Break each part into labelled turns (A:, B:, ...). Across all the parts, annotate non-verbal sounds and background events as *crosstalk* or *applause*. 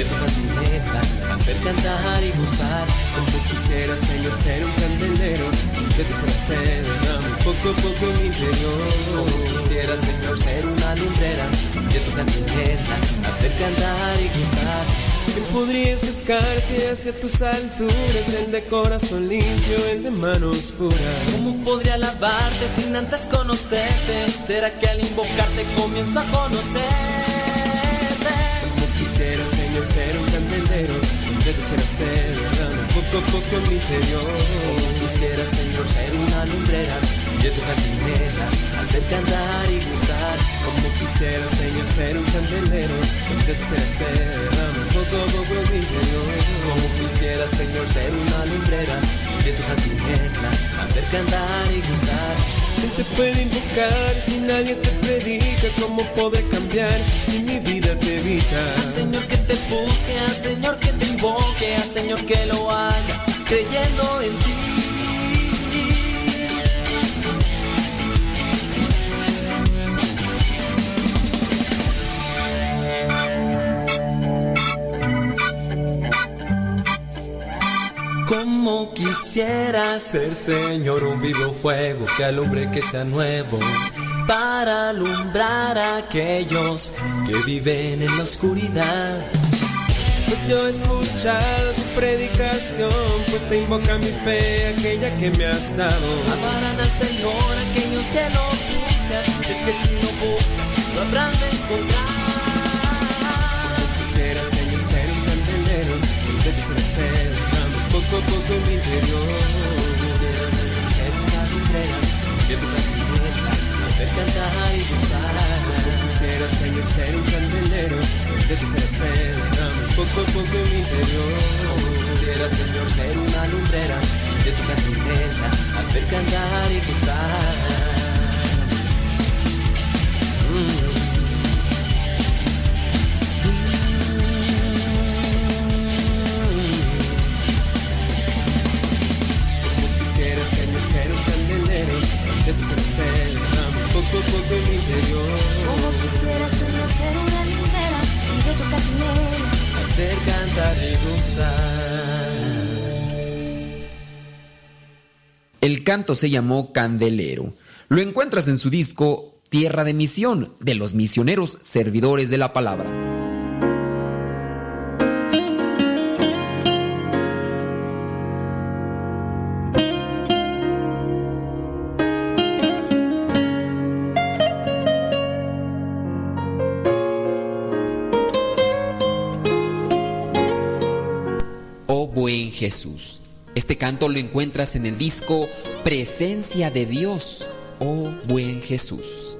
A: de tu cantineta, hacer cantar y gustar. Como quisiera, Señor, ser un candelero, de tu ser derrame poco a poco mi interior. Como quisiera, Señor, ser una lumbrera, de tu cantineta, hacer cantar y gustar. ¿Quién podría acercarse hacia tus alturas? El de corazón limpio, el de manos puras.
B: ¿Cómo podría alabarte sin antes conocerte? ¿Será que al invocarte comienzo a conocerte?
A: quisiera, Ser un candelero de tu ser hacer poco a poco en mi interior. Quisiera, Señor, ser una lumbrera de tu jardinera, hacer cantar y gustar. Como quisiera, Señor, ser un candelero de tu ser hacer poco a poco en mi. Como quisiera, Señor, ser una lumbrera de tu jardinera, hacer cantar y gustar. ¿Quién te puede invocar si nadie te predica? ¿Cómo podré cambiar si mi vida te evita?
B: Señor que te busque, a Señor que te invoque, a Señor que lo haga, creyendo en ti. Como quisiera ser Señor un vivo fuego que alumbre que sea nuevo para alumbrar a aquellos que viven en la oscuridad.
A: Pues yo he escuchado tu predicación, pues te invoca mi fe, aquella que me has dado.
B: Amarán al Señor aquellos que lo buscan, es que si no buscan, lo habrán de encontrar.
A: Quisiera, Señor, ser un candelero, de quisiera ser poco a poco en mi interior. Quisiera ser una lumbrera de tu cantineta, hacer cantar y gozar. Quisiera, Señor, ser un candelero de tu ser poco a poco en mi interior. Quisiera, Señor, ser una lumbrera de tu cantineta, hacer cantar y gozar. Mm. Poco a poco en mi interior.
C: Como quisiera ser una lumbrera de tu candelero,
A: hacer cantar y gustar.
D: El canto se llamó Candelero. Lo encuentras en su disco Tierra de Misión, de los misioneros servidores de la palabra. Jesús. Este canto lo encuentras en el disco Presencia de Dios, oh buen Jesús.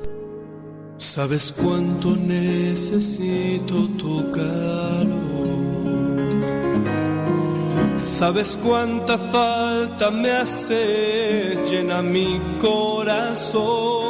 E: Sabes cuánto necesito tu calor. Sabes cuánta falta me hace, llena mi corazón.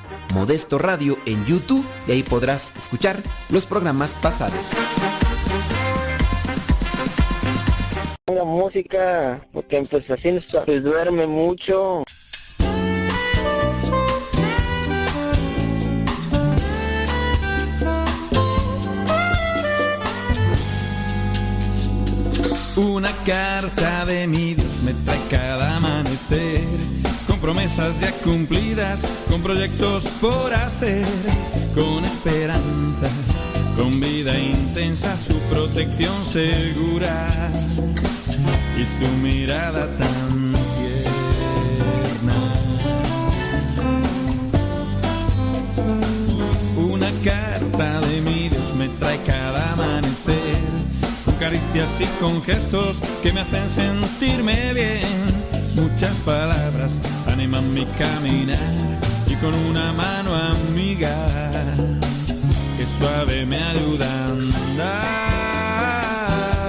D: Modesto Radio en YouTube y ahí podrás escuchar los programas pasados.
F: La música, porque pues así se duerme mucho.
G: Una carta de mi Dios me trae cada amanecer, promesas ya cumplidas, con proyectos por hacer, con esperanza, con vida intensa, su protección segura y su mirada tan tierna. Una carta de mi Dios me trae cada amanecer, con caricias y con gestos que me hacen sentirme bien muchas palabras animan mi caminar y con una mano amiga que suave me ayuda a andar.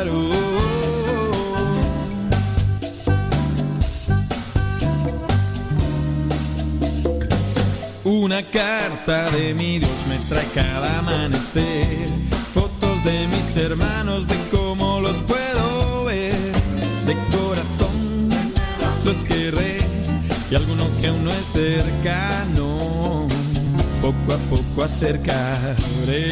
G: Oh. Una carta de mi Dios me trae cada amanecer, fotos de mis hermanos, de cómo los puedo ver, de corazón los querré y alguno que aún no es cercano, poco a poco acercaré.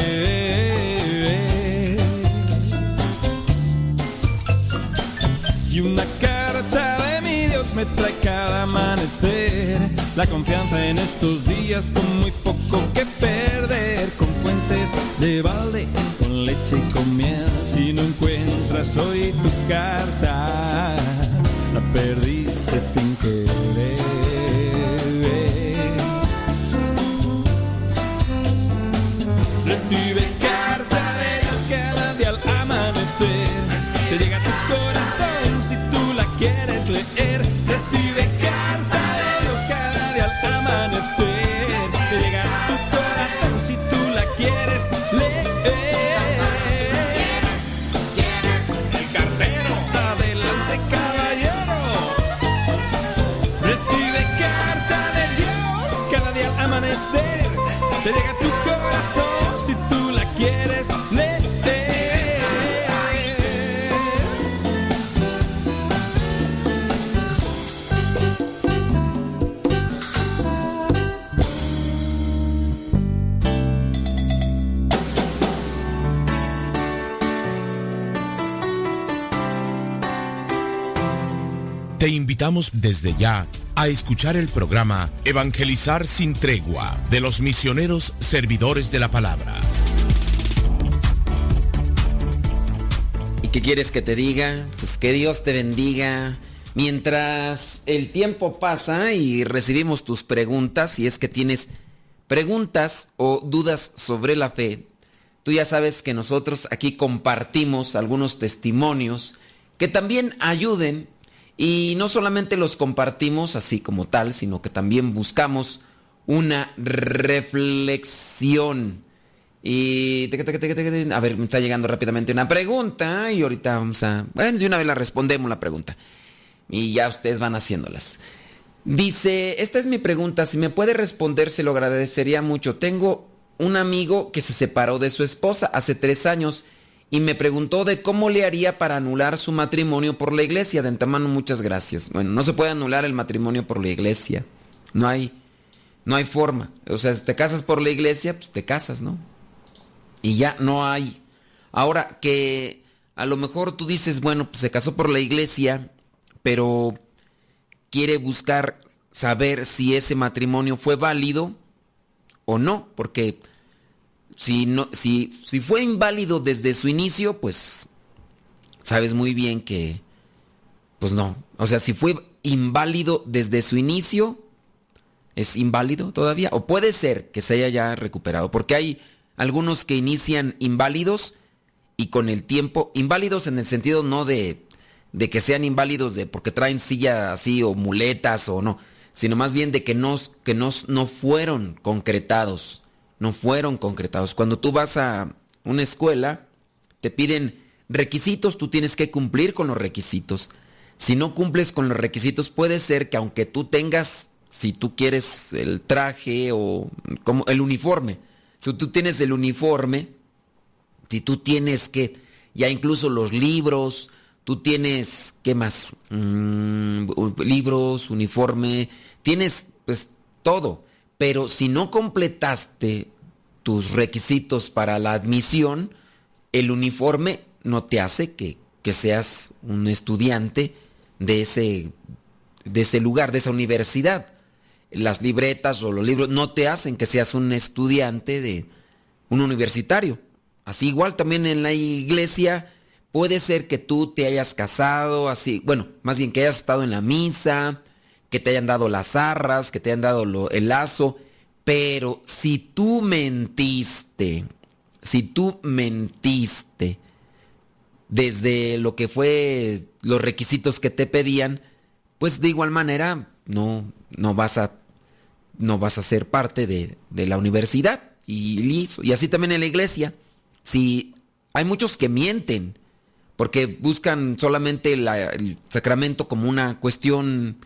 G: Y una carta de mi Dios me trae cada amanecer. La confianza en estos días con muy poco que perder. Con fuentes de balde, con leche y con miel. Si no encuentras hoy tu carta, la perdiste sin querer.
H: Desde ya a escuchar el programa Evangelizar sin tregua de los misioneros servidores de la palabra.
D: ¿Y qué quieres que te diga? Pues que Dios te bendiga. Mientras el tiempo pasa y recibimos tus preguntas, si es que tienes preguntas o dudas sobre la fe, tú ya sabes que nosotros aquí compartimos algunos testimonios que también ayuden y no solamente los compartimos así como tal, sino que también buscamos una reflexión. Y a ver, me está llegando rápidamente una pregunta y ahorita vamos a, bueno, de una vez la respondemos la pregunta. Y ya ustedes van haciéndolas. Dice, esta es mi pregunta, si me puede responder se lo agradecería mucho. Tengo un amigo que se separó de su esposa hace tres años y me preguntó de cómo le haría para anular su matrimonio por la iglesia. De antemano, muchas gracias. Bueno, no se puede anular el matrimonio por la iglesia. No hay, no hay forma. O sea, si te casas por la iglesia, pues te casas, ¿no? Y ya no hay. Ahora que a lo mejor tú dices, bueno, pues se casó por la iglesia, pero quiere buscar saber si ese matrimonio fue válido o no, porque si, no, si, si fue inválido desde su inicio, pues sabes muy bien que, pues no. O sea, si fue inválido desde su inicio, es inválido todavía. O puede ser que se haya ya recuperado, porque hay algunos que inician inválidos y con el tiempo, inválidos en el sentido no de, de que sean inválidos de porque traen silla así o muletas o no, sino más bien de que no, que no, no fueron concretados no fueron concretados. Cuando tú vas a una escuela, te piden requisitos, tú tienes que cumplir con los requisitos. Si no cumples con los requisitos, puede ser que aunque tú tengas, si tú quieres el traje o como el uniforme, si tú tienes el uniforme, si tú tienes que, ya incluso los libros, tú tienes, ¿qué más? Mm, libros, uniforme, tienes pues todo. Pero si no completaste tus requisitos para la admisión, el uniforme no te hace que, que seas un estudiante de ese, de ese lugar, de esa universidad. Las libretas o los libros no te hacen que seas un estudiante de un universitario. Así igual también en la iglesia puede ser que tú te hayas casado, así, bueno, más bien que hayas estado en la misa, que te hayan dado las arras, que te hayan dado el lazo, pero si tú mentiste, si tú mentiste, desde lo que fue los requisitos que te pedían, pues de igual manera no, no vas a no vas a ser parte de, de la universidad y. Y así también en la iglesia. Si hay muchos que mienten porque buscan solamente el sacramento como una cuestión,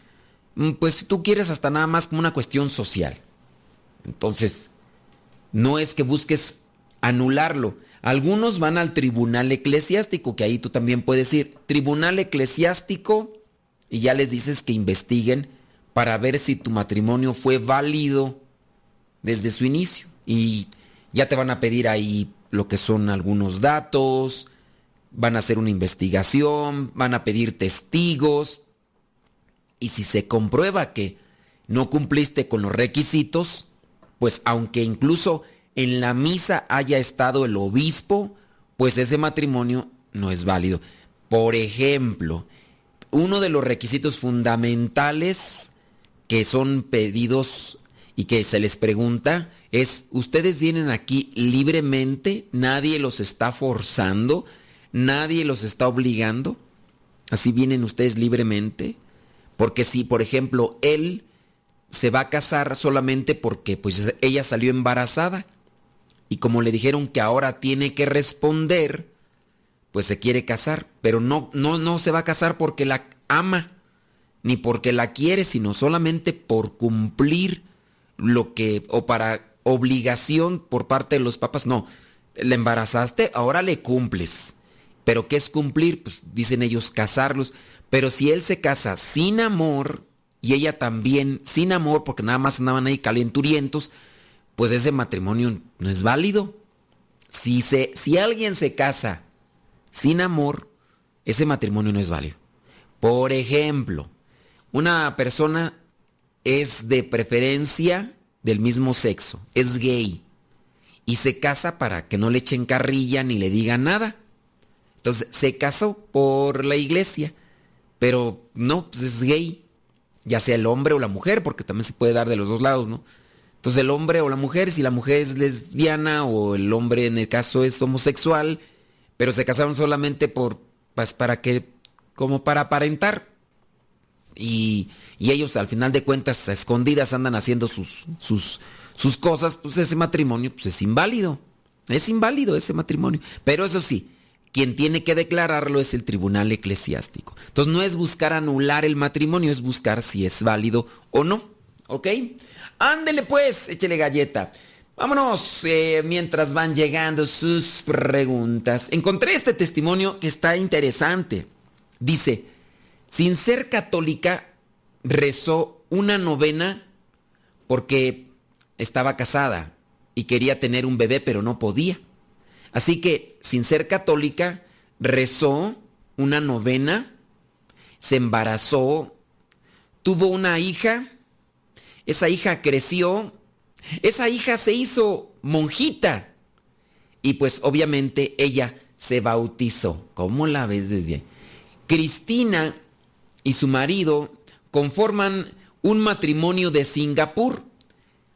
D: mm, pues tú quieres hasta nada más como una cuestión social. Entonces, no es que busques anularlo. Algunos van al tribunal eclesiástico, que ahí tú también puedes ir. Tribunal eclesiástico y ya les dices que investiguen para ver si tu matrimonio fue válido desde su inicio. Y ya te van a pedir ahí lo que son algunos datos, van a hacer una investigación, van a pedir testigos. Y si se comprueba que no cumpliste con los requisitos, pues aunque incluso en la misa haya estado el obispo, pues ese matrimonio no es válido. Por ejemplo, uno de los requisitos fundamentales que son pedidos y que se les pregunta es, ¿ustedes vienen aquí libremente? ¿Nadie los está forzando? ¿Nadie los está obligando? ¿Así vienen ustedes libremente? Porque si, por ejemplo, él se va a casar solamente porque pues ella salió embarazada y como le dijeron que ahora tiene que responder, pues se quiere casar, pero no no no se va a casar porque la ama ni porque la quiere, sino solamente por cumplir lo que, o para obligación por parte de los papás, no, le embarazaste, ahora le cumples. Pero ¿qué es cumplir? Pues dicen ellos casarlos. Pero si él se casa sin amor y ella también sin amor, porque nada más andaban ahí calenturientos, pues ese matrimonio no es válido. Si, se, si alguien se casa sin amor, ese matrimonio no es válido. Por ejemplo, una persona es de preferencia del mismo sexo, es gay, y se casa para que no le echen carrilla ni le digan nada. Entonces se casó por la iglesia, pero no, pues es gay, ya sea el hombre o la mujer, porque también se puede dar de los dos lados, ¿no? Entonces el hombre o la mujer, si la mujer es lesbiana o el hombre en el caso es homosexual, pero se casaron solamente por, pues para que, como para aparentar, y, ellos al final de cuentas a escondidas andan haciendo sus, sus, sus cosas, pues ese matrimonio pues es inválido. Es inválido ese matrimonio. Pero eso sí, quien tiene que declararlo es el tribunal eclesiástico. Entonces no es buscar anular el matrimonio, es buscar si es válido o no. ¿Ok? Ándele pues, échele galleta. Vámonos, eh, mientras van llegando sus preguntas. Encontré este testimonio que está interesante. Dice, sin ser católica, rezó una novena porque estaba casada y quería tener un bebé, pero no podía. Así que, sin ser católica, rezó una novena, se embarazó, tuvo una hija, esa hija creció, esa hija se hizo monjita y pues obviamente ella se bautizó. ¿Cómo la ves desde ahí? Cristina y su marido conforman un matrimonio de Singapur.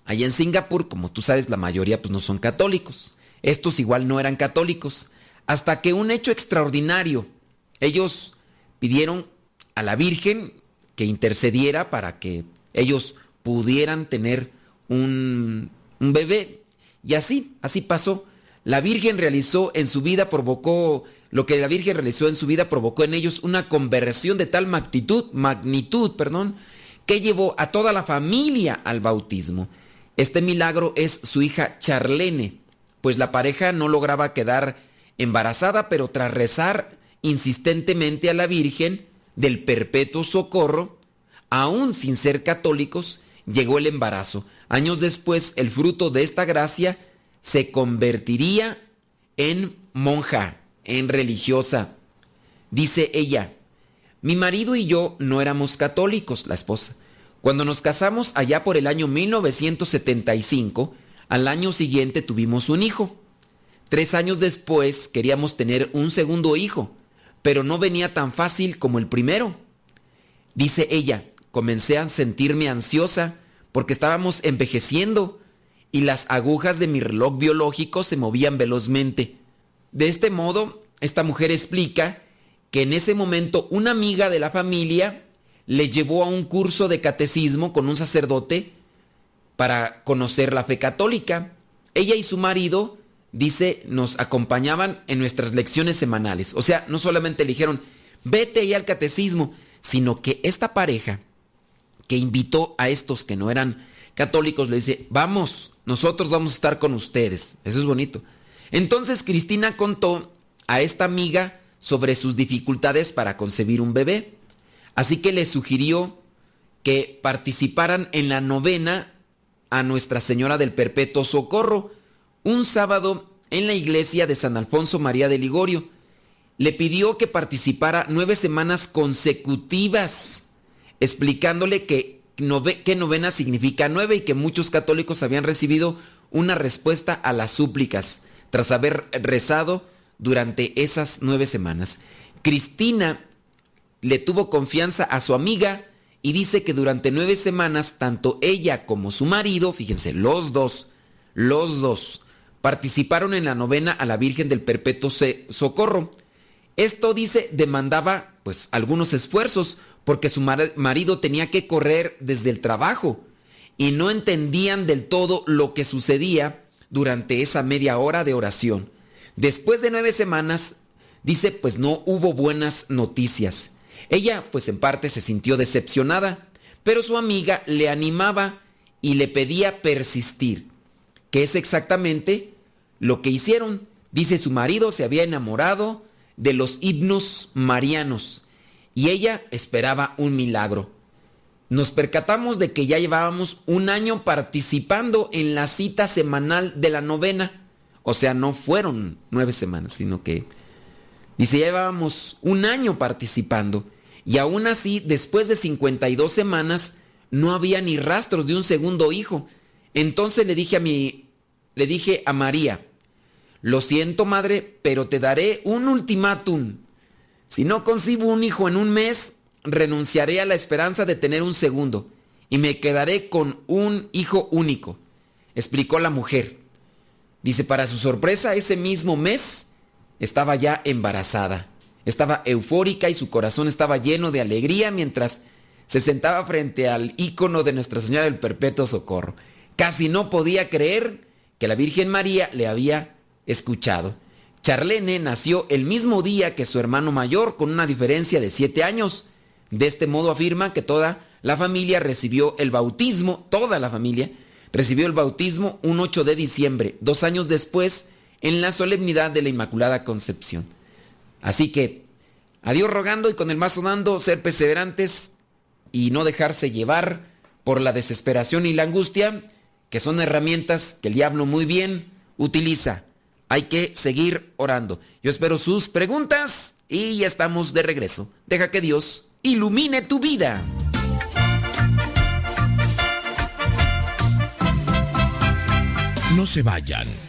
D: Allá en Singapur, como tú sabes, la mayoría pues no son católicos. Estos igual no eran católicos. Hasta que un hecho extraordinario, ellos pidieron a la Virgen que intercediera para que ellos pudieran tener un, un bebé. Y así, así pasó. La Virgen realizó en su vida, provocó lo que la Virgen realizó en su vida provocó en ellos una conversión de tal magnitud, magnitud, perdón, que llevó a toda la familia al bautismo. Este milagro es su hija Charlene, pues la pareja no lograba quedar embarazada, pero tras rezar insistentemente a la Virgen del perpetuo socorro, aún sin ser católicos, llegó el embarazo. Años después, el fruto de esta gracia se convertiría en monja en religiosa. Dice ella, mi marido y yo no éramos católicos, la esposa. Cuando nos casamos allá por el año 1975, al año siguiente tuvimos un hijo. Tres años después queríamos tener un segundo hijo, pero no venía tan fácil como el primero. Dice ella, comencé a sentirme ansiosa porque estábamos envejeciendo y las agujas de mi reloj biológico se movían velozmente. De este modo, esta mujer explica que en ese momento una amiga de la familia le llevó a un curso de catecismo con un sacerdote para conocer la fe católica. Ella y su marido, dice, nos acompañaban en nuestras lecciones semanales. O sea, no solamente le dijeron, vete ahí al catecismo, sino que esta pareja que invitó a estos que no eran católicos le dice, vamos, nosotros vamos a estar con ustedes. Eso es bonito. Entonces Cristina contó a esta amiga sobre sus dificultades para concebir un bebé. Así que le sugirió que participaran en la novena a Nuestra Señora del Perpetuo Socorro un sábado en la iglesia de San Alfonso María de Ligorio. Le pidió que participara nueve semanas consecutivas, explicándole que, que novena significa nueve y que muchos católicos habían recibido una respuesta a las súplicas tras haber rezado durante esas nueve semanas. Cristina le tuvo confianza a su amiga y dice que durante nueve semanas tanto ella como su marido, fíjense, los dos, los dos, participaron en la novena a la Virgen del Perpetuo Socorro. Esto dice demandaba pues algunos esfuerzos porque su marido tenía que correr desde el trabajo y no entendían del todo lo que sucedía durante esa media hora de oración. Después de nueve semanas, dice, pues no hubo buenas noticias. Ella, pues en parte se sintió decepcionada, pero su amiga le animaba y le pedía persistir, que es exactamente lo que hicieron. Dice, su marido se había enamorado de los himnos marianos y ella esperaba un milagro. Nos percatamos de que ya llevábamos un año participando en la cita semanal de la novena. O sea, no fueron nueve semanas, sino que... Dice, ya llevábamos un año participando. Y aún así, después de 52 semanas, no había ni rastros de un segundo hijo. Entonces le dije a mi, le dije a María, lo siento madre, pero te daré un ultimátum. Si no concibo un hijo en un mes, renunciaré a la esperanza de tener un segundo y me quedaré con un hijo único, explicó la mujer. Dice, para su sorpresa, ese mismo mes estaba ya embarazada. Estaba eufórica y su corazón estaba lleno de alegría mientras se sentaba frente al ícono de Nuestra Señora del Perpetuo Socorro. Casi no podía creer que la Virgen María le había escuchado. Charlene nació el mismo día que su hermano mayor, con una diferencia de siete años. De este modo afirma que toda la familia recibió el bautismo, toda la familia recibió el bautismo un 8 de diciembre, dos años después, en la solemnidad de la Inmaculada Concepción. Así que, a Dios rogando y con el más sonando, ser perseverantes y no dejarse llevar por la desesperación y la angustia, que son herramientas que el diablo muy bien utiliza. Hay que seguir orando. Yo espero sus preguntas y ya estamos de regreso. Deja que Dios ilumine tu vida.
H: No se vayan.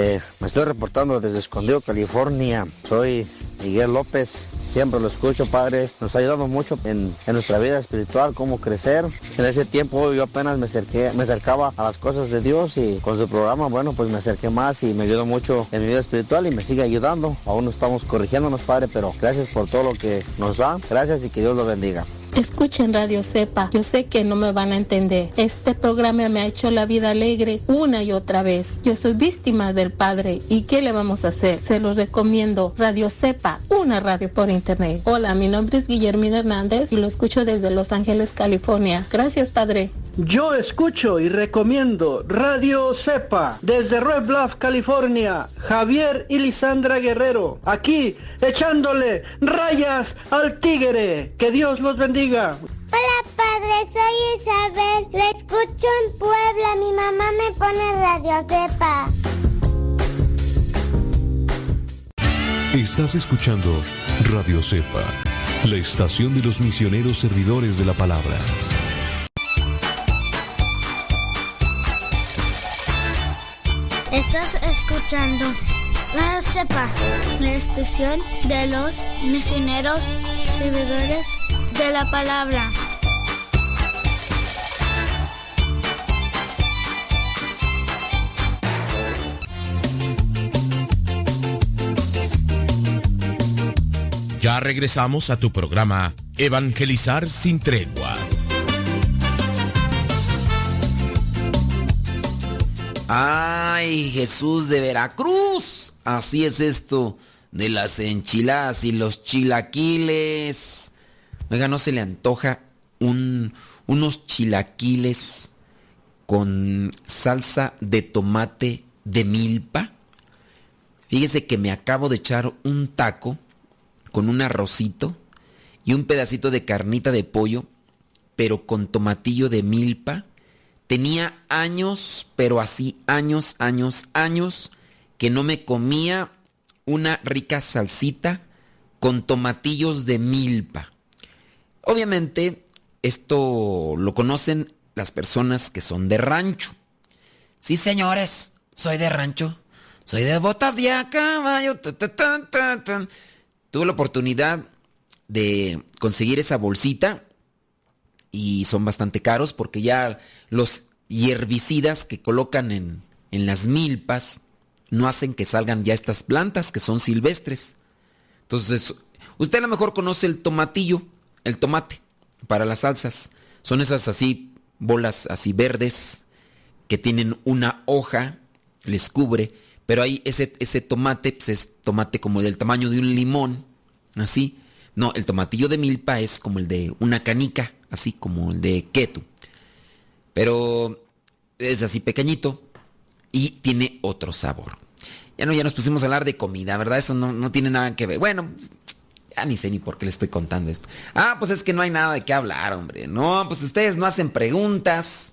I: Eh, me estoy reportando desde Escondido, California. Soy Miguel López. Siempre lo escucho, Padre. Nos ha ayudado mucho en, nuestra vida espiritual, cómo crecer. En ese tiempo yo apenas me, acerqué, me acercaba a las cosas de Dios y con su programa, bueno, pues me acerqué más y me ayudó mucho en mi vida espiritual y me sigue ayudando. Aún no estamos corrigiéndonos, Padre, pero gracias por todo lo que nos da. Gracias y que Dios lo bendiga.
J: Escuchen Radio Sepa. Yo sé que no me van a entender. Este programa me ha hecho la vida alegre una y otra vez. Yo soy víctima del Padre. ¿Y qué le vamos a hacer? Se los recomiendo. Radio Sepa, una radio por internet. Hola, mi nombre es Guillermina Hernández y lo escucho desde Los Ángeles, California. Gracias, Padre.
K: Yo escucho y recomiendo Radio Cepa desde Red Bluff, California. Javier y Lisandra Guerrero, aquí echándole rayas al tigre. Que Dios los bendiga.
L: Hola padre, soy Isabel. Le escucho en Puebla. Mi mamá me pone Radio Cepa.
M: Estás escuchando Radio Cepa, la estación de los misioneros servidores de la palabra.
L: Estás escuchando Radio Cepa, la estación de los misioneros servidores de la palabra.
H: Ya regresamos a tu programa Evangelizar sin tregua.
D: Ay, Jesús de Veracruz. Así es esto de las enchiladas y los chilaquiles. Oiga, ¿no se le antoja un, unos chilaquiles con salsa de tomate de milpa? Fíjese que me acabo de echar un taco con un arrocito y un pedacito de carnita de pollo, pero con tomatillo de milpa. Tenía años, pero así años, años, años, que no me comía una rica salsita con tomatillos de milpa. Obviamente, esto lo conocen las personas que son de rancho. Sí, señores, soy de rancho. Soy de botas de caballo. Tuve la oportunidad de conseguir esa bolsita y son bastante caros porque ya los herbicidas que colocan en, en las milpas no hacen que salgan ya estas plantas que son silvestres. Entonces, usted a lo mejor conoce el tomatillo, el tomate para las salsas. Son esas así bolas así verdes que tienen una hoja, les cubre, pero ahí ese, ese tomate pues es tomate como del tamaño de un limón, así. No, el tomatillo de milpa es como el de una canica, así como el de ketu. Pero es así pequeñito y tiene otro sabor. Ya no, ya nos pusimos a hablar de comida, ¿verdad? Eso no, no tiene nada que ver. Bueno, ya ni sé ni por qué le estoy contando esto. Ah, pues es que no hay nada de qué hablar, hombre. No, pues ustedes no hacen preguntas.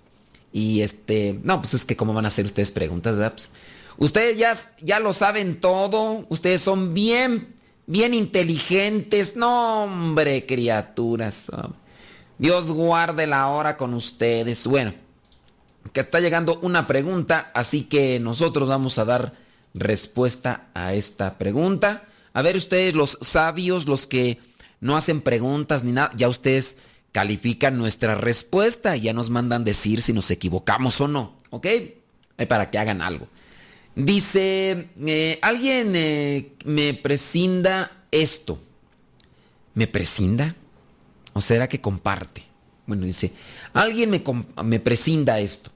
D: Y este, no, pues es que cómo van a hacer ustedes preguntas, ¿verdad? Pues, ustedes ya, ya lo saben todo. Ustedes son bien, bien inteligentes. No, hombre, criaturas. Dios guarde la hora con ustedes. Bueno, que está llegando una pregunta, así que nosotros vamos a dar respuesta a esta pregunta. A ver ustedes, los sabios, los que no hacen preguntas ni nada, ya ustedes califican nuestra respuesta y ya nos mandan decir si nos equivocamos o no, ¿ok? Para que hagan algo. Dice, eh, alguien eh, me prescinda esto. ¿Me prescinda? ¿O será que comparte? Bueno, dice, alguien me, me prescinda esto.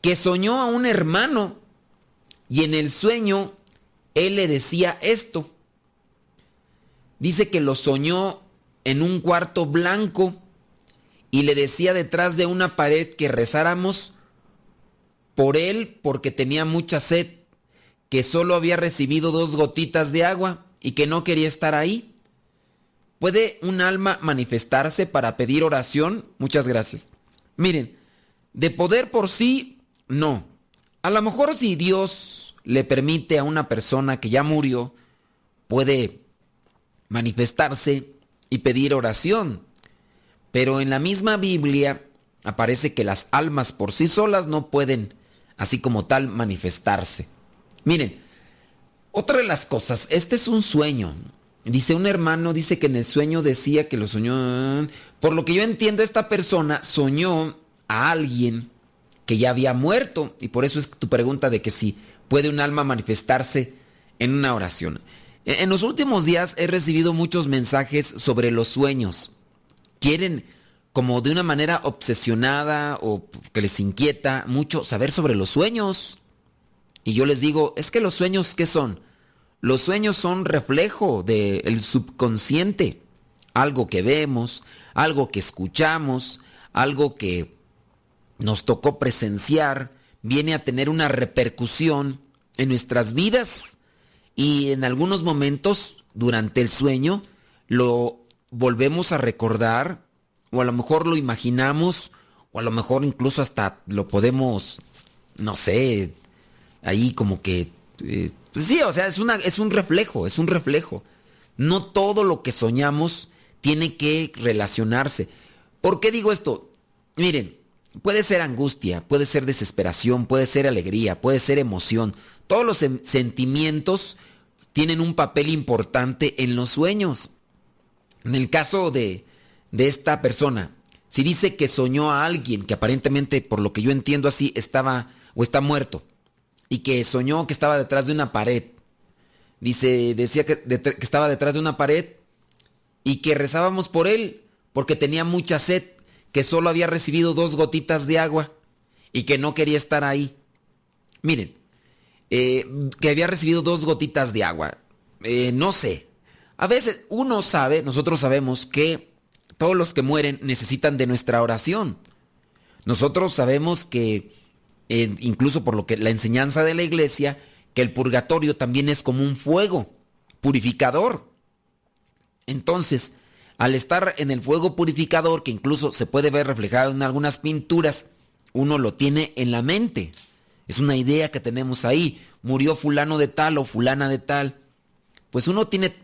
D: Que soñó a un hermano y en el sueño él le decía esto. Dice que lo soñó en un cuarto blanco y le decía detrás de una pared que rezáramos por él porque tenía mucha sed, que solo había recibido dos gotitas de agua y que no quería estar ahí. ¿Puede un alma manifestarse para pedir oración? Muchas gracias. Miren, de poder por sí, no. A lo mejor si Dios le permite a una persona que ya murió, puede manifestarse y pedir oración. Pero en la misma Biblia aparece que las almas por sí solas no pueden, así como tal, manifestarse. Miren, otra de las cosas, este es un sueño. Dice un hermano, dice que en el sueño decía que lo soñó. Por lo que yo entiendo, esta persona soñó a alguien que ya había muerto. Y por eso es tu pregunta de que si puede un alma manifestarse en una oración. En los últimos días he recibido muchos mensajes sobre los sueños. Quieren, como de una manera obsesionada o que les inquieta mucho, saber sobre los sueños. Y yo les digo, es que los sueños, ¿qué son? Los sueños son reflejo del subconsciente. Algo que vemos, algo que escuchamos, algo que nos tocó presenciar viene a tener una repercusión en nuestras vidas y en algunos momentos durante el sueño lo volvemos a recordar o a lo mejor lo imaginamos o a lo mejor incluso hasta lo podemos, no sé, ahí como que... Eh, pues sí, o sea, es, una, es un reflejo, es un reflejo. No todo lo que soñamos tiene que relacionarse. ¿Por qué digo esto? Miren, puede ser angustia, puede ser desesperación, puede ser alegría, puede ser emoción. Todos los sentimientos tienen un papel importante en los sueños. En el caso de, de esta persona, si dice que soñó a alguien que aparentemente, por lo que yo entiendo así, estaba o está muerto, y que soñó que estaba detrás de una pared, dice, decía que, estaba detrás de una pared y que rezábamos por él porque tenía mucha sed, que solo había recibido dos gotitas de agua y que no quería estar ahí. Miren, eh, que había recibido dos gotitas de agua. Eh, no sé. A veces uno sabe, nosotros sabemos que todos los que mueren necesitan de nuestra oración. Nosotros sabemos que, eh, incluso por lo que la enseñanza de la iglesia, que el purgatorio también es como un fuego purificador. Entonces, al estar en el fuego purificador, que incluso se puede ver reflejado en algunas pinturas, uno lo tiene en la mente. Es una idea que tenemos ahí. Murió fulano de tal o fulana de tal. Pues uno tiene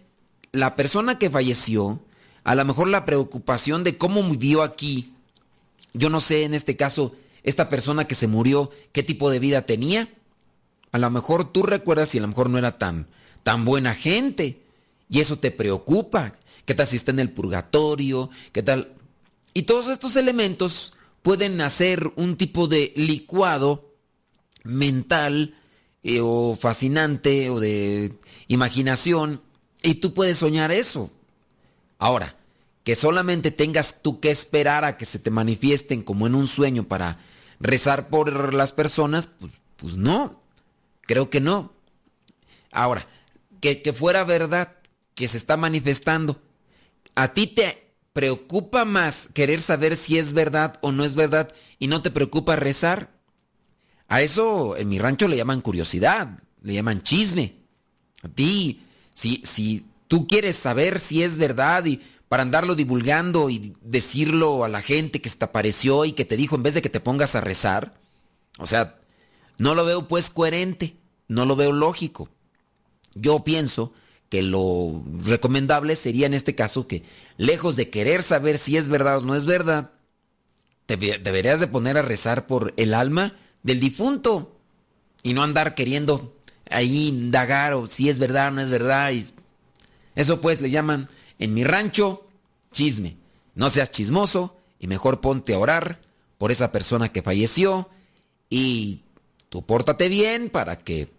D: la persona que falleció, a lo mejor la preocupación de cómo murió aquí. Yo no sé en este caso, esta persona que se murió, qué tipo de vida tenía. A lo mejor tú recuerdas y a lo mejor no era tan, tan buena gente. Y eso te preocupa. ¿Qué tal si está en el purgatorio? ¿Qué tal? Y todos estos elementos pueden hacer un tipo de licuado mental eh, o fascinante o de imaginación y tú puedes soñar eso. Ahora, que solamente tengas tú que esperar a que se te manifiesten como en un sueño para rezar por las personas, pues, pues no, creo que no. Ahora, que, que fuera verdad, que se está manifestando, ¿a ti te preocupa más querer saber si es verdad o no es verdad y no te preocupa rezar? A eso en mi rancho le llaman curiosidad, le llaman chisme. A ti, si, si tú quieres saber si es verdad y para andarlo divulgando y decirlo a la gente que se te apareció y que te dijo en vez de que te pongas a rezar. O sea, no lo veo pues coherente, no lo veo lógico. Yo pienso que lo recomendable sería en este caso que, lejos de querer saber si es verdad o no es verdad, te deberías de poner a rezar por el alma del difunto y no andar queriendo ahí indagar o si es verdad o no es verdad. Y eso pues le llaman en mi rancho, chisme. No seas chismoso y mejor ponte a orar por esa persona que falleció y tú pórtate bien para que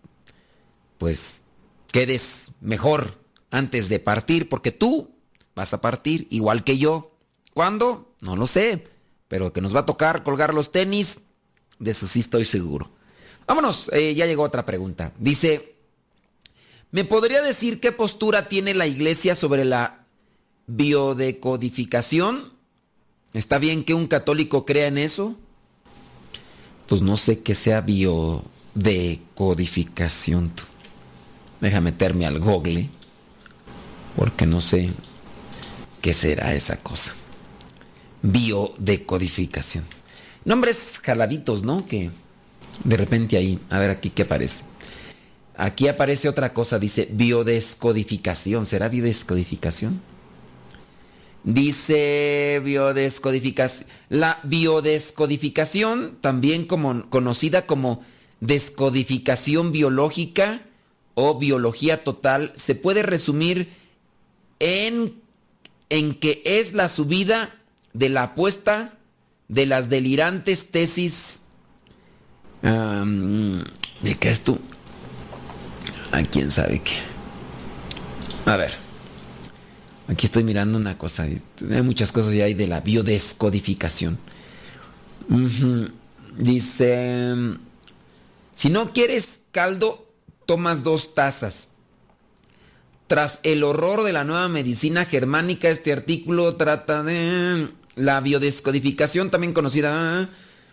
D: pues quedes mejor antes de partir porque tú vas a partir igual que yo. ¿Cuándo? No lo sé, pero que nos va a tocar colgar los tenis, de eso sí estoy seguro. Vámonos, eh, ya llegó otra pregunta. Dice, ¿me podría decir qué postura tiene la iglesia sobre la biodecodificación. ¿Está bien que un católico crea en eso? Pues no sé qué sea biodecodificación. Deja meterme al google. Porque no sé qué será esa cosa. Biodecodificación. Nombres jaladitos, ¿no? Que de repente ahí, a ver aquí qué aparece. Aquí aparece otra cosa, dice biodescodificación. ¿Será biodescodificación? Dice biodescodificación. La biodescodificación, también conocida como descodificación biológica o biología total, se puede resumir en, en que es la subida de la apuesta de las delirantes tesis. ¿De qué es tú? ¿A quién sabe qué? A ver. Aquí estoy mirando una cosa. Hay muchas cosas ya hay de la biodescodificación. Dice, si no quieres caldo, tomas dos tazas. Tras el horror de la nueva medicina germánica, este artículo trata de la biodescodificación, también conocida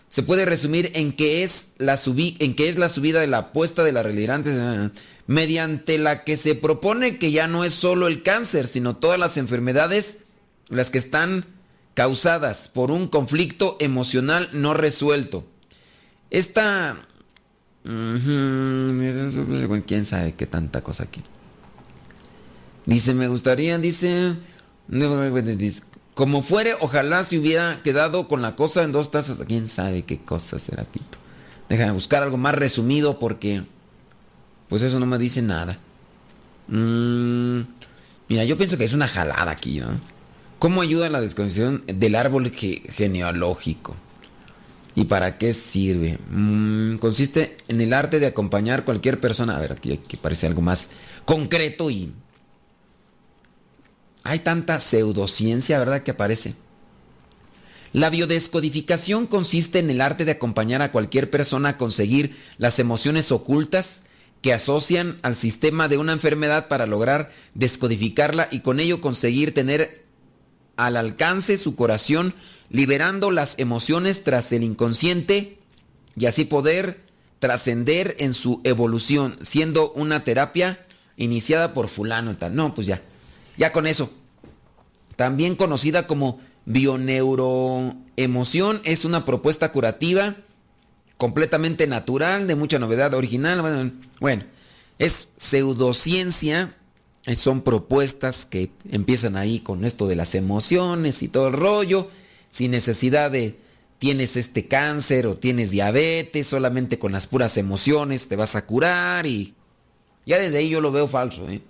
D: se puede resumir en que es la, en que es la subida de la apuesta de la realidad eh, mediante la que se propone que ya no es solo el cáncer, sino todas las enfermedades las que están causadas por un conflicto emocional no resuelto. Esta... *laughs* ¿Quién sabe qué tanta cosa aquí? Dice, me gustaría, dice... Como fuere, ojalá se hubiera quedado con la cosa en dos tazas. ¿Quién sabe qué cosa será, Pito? Déjame buscar algo más resumido porque... Pues eso no me dice nada. Mm, mira, yo pienso que es una jalada aquí, ¿no? ¿Cómo ayuda la desconexión del árbol genealógico? ¿Y para qué sirve? Mm, consiste en el arte de acompañar cualquier persona. A ver, aquí, aquí parece algo más concreto y... Hay tanta pseudociencia, ¿verdad? Que aparece. La biodescodificación consiste en el arte de acompañar a cualquier persona a conseguir las emociones ocultas que asocian al sistema de una enfermedad para lograr descodificarla y con ello conseguir tener al alcance su corazón, liberando las emociones tras el inconsciente y así poder trascender en su evolución, siendo una terapia iniciada por fulano tal. No, pues ya, ya con eso. También conocida como bioneuroemoción, es una propuesta curativa completamente natural, de mucha novedad original. Bueno, es pseudociencia son propuestas que empiezan ahí con esto de las emociones y todo el rollo, sin necesidad de tienes este cáncer o tienes diabetes, solamente con las puras emociones te vas a curar y ya desde ahí yo lo veo falso. ¿eh?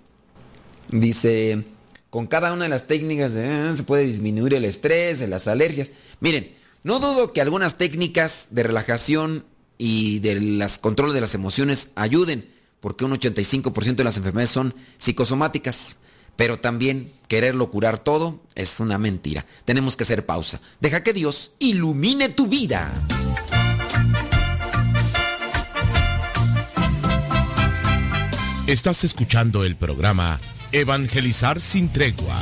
D: Dice, con cada una de las técnicas eh, se puede disminuir el estrés, las alergias. Miren, no dudo que algunas técnicas de relajación y de las control de las emociones ayuden, porque un 85% de las enfermedades son psicosomáticas. Pero también quererlo curar todo es una mentira. Tenemos que hacer pausa. Deja que Dios ilumine tu vida.
H: Estás escuchando el programa Evangelizar sin tregua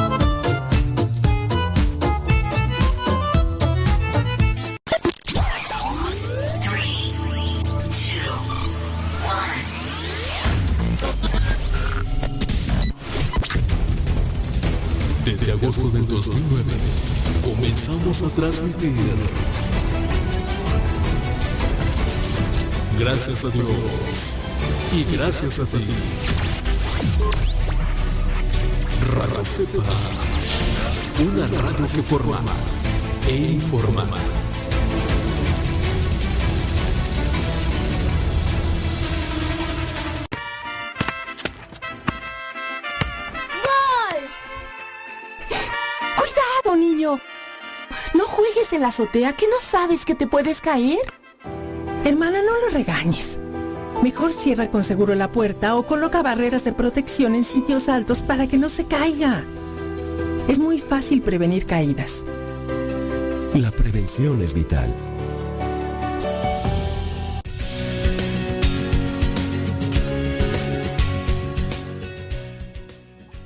M: Agosto del 2009, comenzamos a transmitir. Gracias a Dios y gracias a ti. Radio Cepa, una radio que formaba e informaba.
N: En la azotea que no sabes que te puedes caer. Hermana, no lo regañes. Mejor cierra con seguro la puerta o coloca barreras de protección en sitios altos para que no se caiga. Es muy fácil prevenir caídas.
M: La prevención es vital.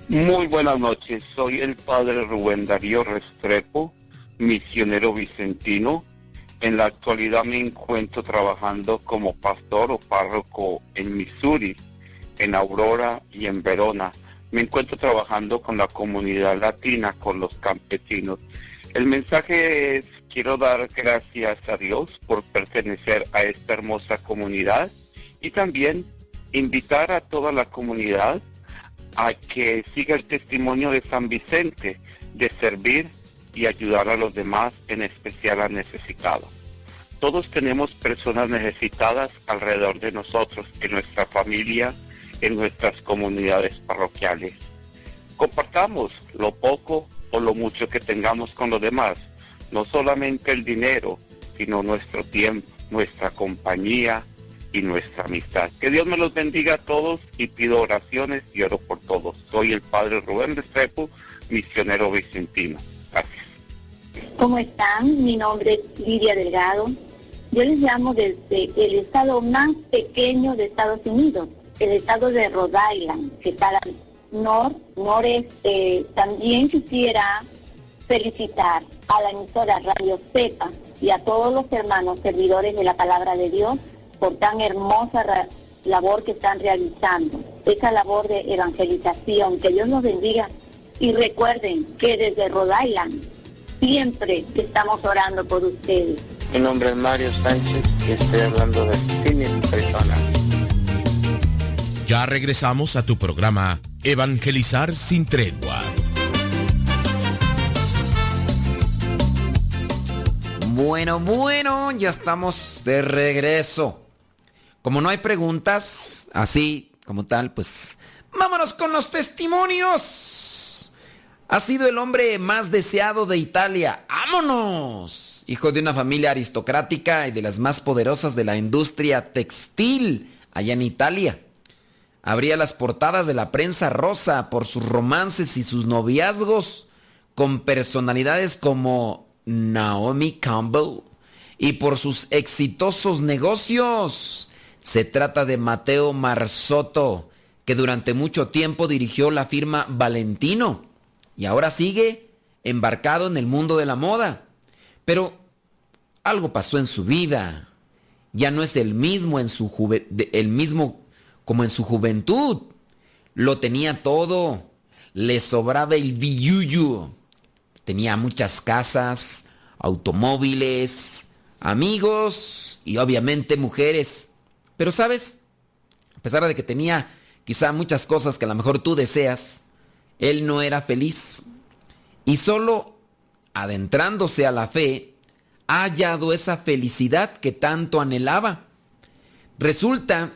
O: Muy buenas noches, soy el padre Rubén Darío Restrepo, misionero vicentino. En la actualidad me encuentro trabajando como pastor o párroco en Missouri, en Aurora y en Verona. Me encuentro trabajando con la comunidad latina, con los campesinos. El mensaje es, quiero dar gracias a Dios por pertenecer a esta hermosa comunidad y también invitar a toda la comunidad a que siga el testimonio de San Vicente de servir y ayudar a los demás, en especial a necesitados. Todos tenemos personas necesitadas alrededor de nosotros, en nuestra familia, en nuestras comunidades parroquiales. Compartamos lo poco o lo mucho que tengamos con los demás. No solamente el dinero, sino nuestro tiempo, nuestra compañía y nuestra amistad. Que Dios me los bendiga a todos y pido oraciones y oro por todos. Soy el Padre Rubén Restrepo, misionero vicentino.
P: ¿Cómo están? Mi nombre es Lidia Delgado. Yo les llamo desde el estado más pequeño de Estados Unidos, el estado de Rhode Island, que está al nor, noreste. También quisiera felicitar a la emisora Radio Cepa y a todos los hermanos servidores de la palabra de Dios por tan hermosa labor que están realizando, esa labor de evangelización. Que Dios nos bendiga y recuerden que desde Rhode Island siempre estamos orando por ustedes.
Q: Mi nombre es Mario Sánchez y estoy hablando de Phoenix, Arizona.
H: Ya regresamos a tu programa Evangelizar sin tregua.
D: Bueno, bueno, ya estamos de regreso. Como no hay preguntas, así como tal, pues vámonos con los testimonios. Ha sido el hombre más deseado de Italia. ¡Vámonos! Hijo de una familia aristocrática y de las más poderosas de la industria textil allá en Italia. Abría las portadas de la prensa rosa por sus romances y sus noviazgos con personalidades como Naomi Campbell y por sus exitosos negocios. Se trata de Mateo Marzotto, que durante mucho tiempo dirigió la firma Valentino y ahora sigue embarcado en el mundo de la moda. Pero algo pasó en su vida. Ya no es el mismo en su el mismo como en su juventud. Lo tenía todo. Le sobraba el billuyo. Tenía muchas casas, automóviles, amigos y obviamente mujeres. Pero sabes, a pesar de que tenía quizá muchas cosas que a lo mejor tú deseas, él no era feliz. Y solo adentrándose a la fe, ha hallado esa felicidad que tanto anhelaba. Resulta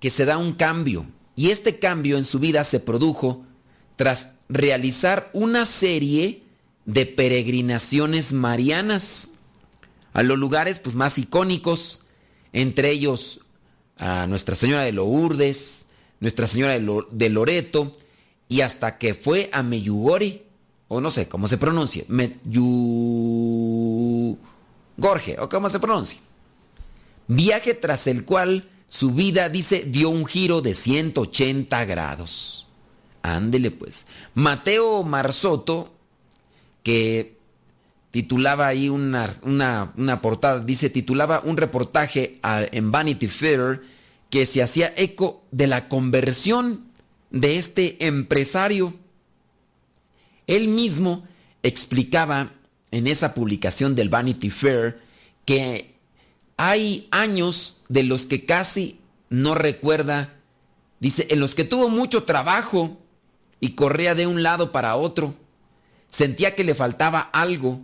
D: que se da un cambio y este cambio en su vida se produjo tras realizar una serie de peregrinaciones marianas a los lugares pues, más icónicos, entre ellos a Nuestra Señora de Lourdes, Nuestra Señora de, Loreto y hasta que fue a Meyugori, o no sé cómo se pronuncia, Meyugorje, o cómo se pronuncia. Viaje tras el cual su vida, dice, dio un giro de 180 grados. Ándele pues. Mateo Marzotto, que titulaba ahí una, una, portada, dice, titulaba un reportaje en Vanity Fair que se hacía eco de la conversión de este empresario. Él mismo explicaba en esa publicación del Vanity Fair que hay años de los que casi no recuerda, dice, en los que tuvo mucho trabajo y corría de un lado para otro. Sentía que le faltaba algo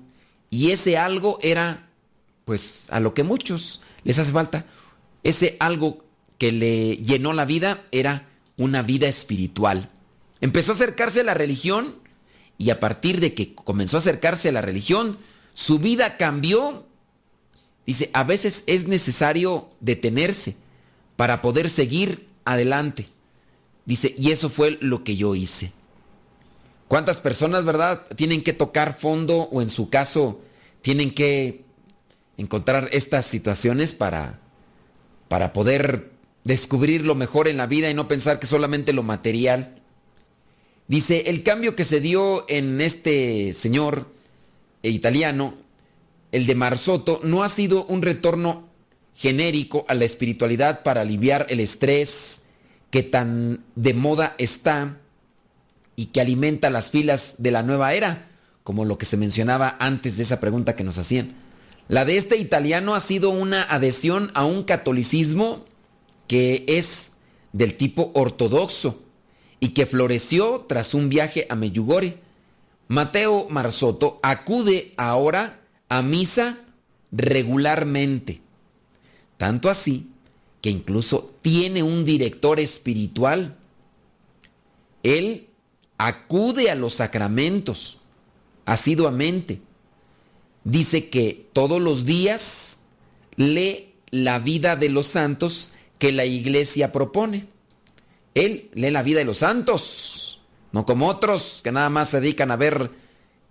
D: y ese algo era, pues, a lo que muchos les hace falta. Ese algo que le llenó la vida era una vida espiritual. Empezó a acercarse a la religión y a partir de que comenzó a acercarse a la religión, su vida cambió Dice, a veces es necesario detenerse para poder seguir adelante. Dice, y eso fue lo que yo hice. ¿Cuántas personas, verdad, tienen que tocar fondo o en su caso tienen que encontrar estas situaciones para, para poder descubrir lo mejor en la vida y no pensar que solamente lo material? Dice, el cambio que se dio en este señor italiano el de Marzotto, no ha sido un retorno genérico a la espiritualidad para aliviar el estrés que tan de moda está y que alimenta las filas de la nueva era, como lo que se mencionaba antes de esa pregunta que nos hacían. La de este italiano ha sido una adhesión a un catolicismo que es del tipo ortodoxo y que floreció tras un viaje a Meyugore. Mateo Marzotto acude ahora a misa regularmente. Tanto así que incluso tiene un director espiritual. Él acude a los sacramentos, asiduamente. Dice que todos los días lee la vida de los santos que la iglesia propone. Él lee la vida de los santos, no como otros que nada más se dedican a ver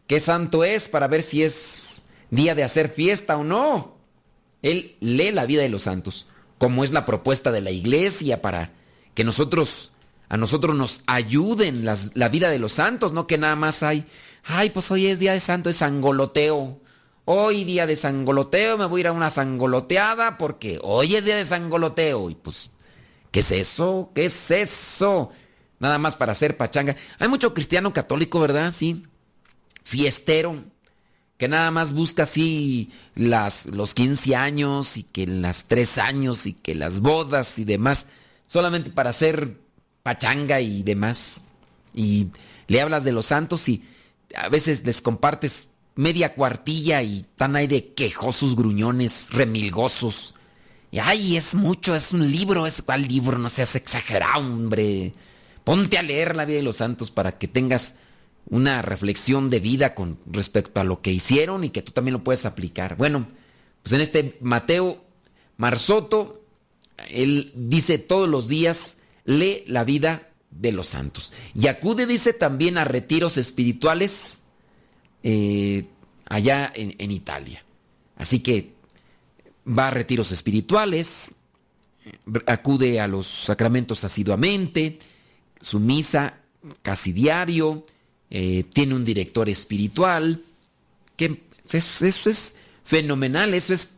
D: qué santo es para ver si es día de hacer fiesta o no. Él lee la vida de los santos, como es la propuesta de la iglesia para que nosotros, a nosotros nos ayuden la vida de los santos, no que nada más hay, ay, pues hoy es día de santo, es sangoloteo. Hoy día de sangoloteo, me voy a ir a una sangoloteada porque hoy es día de sangoloteo. Y pues, ¿qué es eso? ¿Qué es eso? Nada más para hacer pachanga. Hay mucho cristiano católico, ¿verdad? Sí. Fiestero que nada más busca así las, los 15 años y que las 3 años y que las bodas y demás, solamente para hacer pachanga y demás. Y le hablas de los santos y a veces les compartes media cuartilla y tan ahí de quejosos gruñones, remilgosos. Y ay, es mucho, es un libro, es cuál libro, no seas exagerado, hombre. Ponte a leer la vida de los santos para que tengas una reflexión de vida con respecto a lo que hicieron y que tú también lo puedes aplicar. Bueno, pues en este Mateo Marsoto, él dice todos los días, lee la vida de los santos. Y acude, dice, también a retiros espirituales eh, allá en, Italia. Así que va a retiros espirituales, acude a los sacramentos asiduamente, su misa casi diario, eh, tiene un director espiritual, que eso, es fenomenal, eso es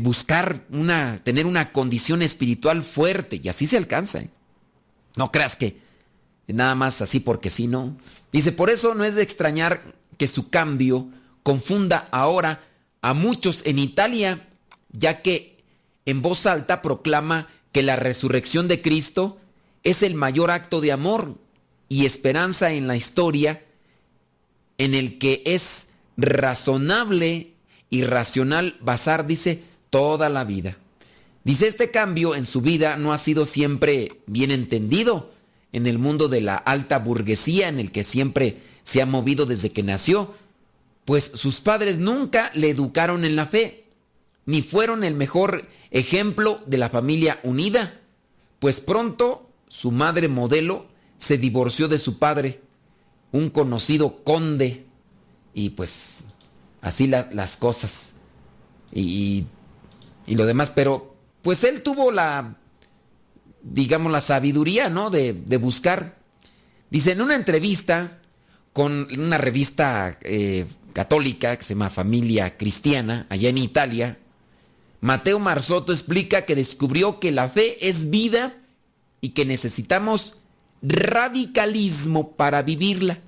D: buscar una, tener una condición espiritual fuerte y así se alcanza. ¿eh? No creas que nada más así porque si no. Dice, por eso no es de extrañar que su cambio confunda ahora a muchos en Italia, ya que en voz alta proclama que la resurrección de Cristo es el mayor acto de amor y esperanza en la historia en el que es razonable y racional basar, dice, toda la vida. Dice, este cambio en su vida no ha sido siempre bien entendido en el mundo de la alta burguesía en el que siempre se ha movido desde que nació, pues sus padres nunca le educaron en la fe, ni fueron el mejor ejemplo de la familia unida, pues pronto su madre modelo se divorció de su padre, un conocido conde, y pues así las cosas. Y, y, lo demás, pero pues él tuvo la, digamos, la sabiduría, ¿no? De, de buscar. Dice, en una entrevista con una revista eh, católica que se llama Familia Cristiana, allá en Italia, Mateo Marzotto explica que descubrió que la fe es vida y que necesitamos radicalismo para vivirla.